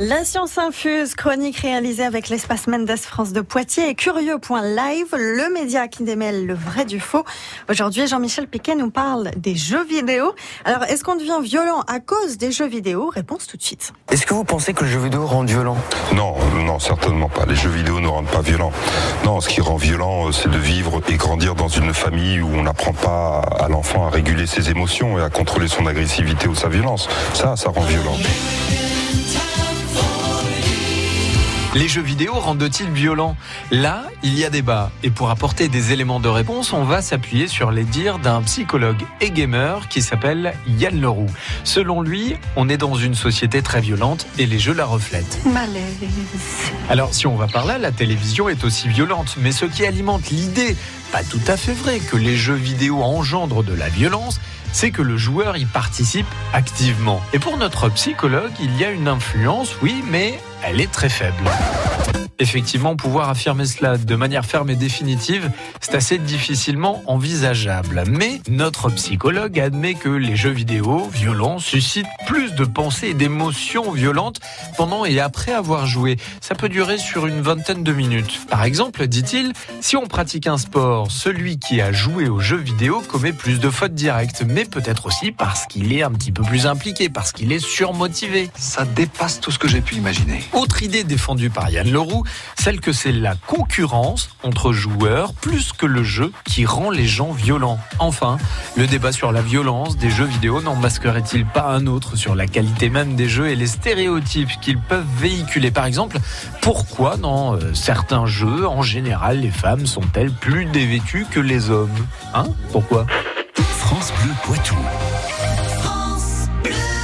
La science infuse, chronique réalisée avec l'espace Mendes France de Poitiers et Curieux.live, le média qui démêle le vrai du faux. Aujourd'hui, Jean-Michel Piquet nous parle des jeux vidéo. Alors, est-ce qu'on devient violent à cause des jeux vidéo? Réponse tout de suite. Est-ce que vous pensez que le jeu vidéo rend violent? Non, non, certainement pas. Les jeux vidéo ne rendent pas violent. Non, ce qui rend violent, euh, c'est de vivre et grandir dans une famille où on n'apprend pas à l'enfant à réguler ses émotions et à contrôler son agressivité ou sa violence. Ça, ça rend violent. Les jeux vidéo rendent-ils violents? Là, il y a débat. Et pour apporter des éléments de réponse, on va s'appuyer sur les dires d'un psychologue et gamer qui s'appelle Yann Leroux. Selon lui, on est dans une société très violente et les jeux la reflètent. Malaise. Alors, si on va par là, la télévision est aussi violente. Mais ce qui alimente l'idée, pas tout à fait vrai, que les jeux vidéo engendrent de la violence, c'est que le joueur y participe activement. Et pour notre psychologue, il y a une influence, oui, mais elle est très faible. Effectivement, pouvoir affirmer cela de manière ferme et définitive, c'est assez difficilement envisageable. Mais notre psychologue admet que les jeux vidéo violents suscitent plus de pensées et d'émotions violentes pendant et après avoir joué. Ça peut durer sur une vingtaine de minutes. Par exemple, dit-il, si on pratique un sport, celui qui a joué aux jeux vidéo commet plus de fautes directes, mais peut-être aussi parce qu'il est un petit peu plus impliqué, parce qu'il est surmotivé. Ça dépasse tout ce que j'ai pu imaginer. Autre idée défendue par Yann Leroux, celle que c'est la concurrence entre joueurs plus que le jeu qui rend les gens violents. Enfin, le débat sur la violence des jeux vidéo n'en masquerait-il pas un autre sur la qualité même des jeux et les stéréotypes qu'ils peuvent véhiculer? Par exemple, pourquoi dans euh, certains jeux, en général, les femmes sont-elles plus dévêtues que les hommes? Hein? Pourquoi?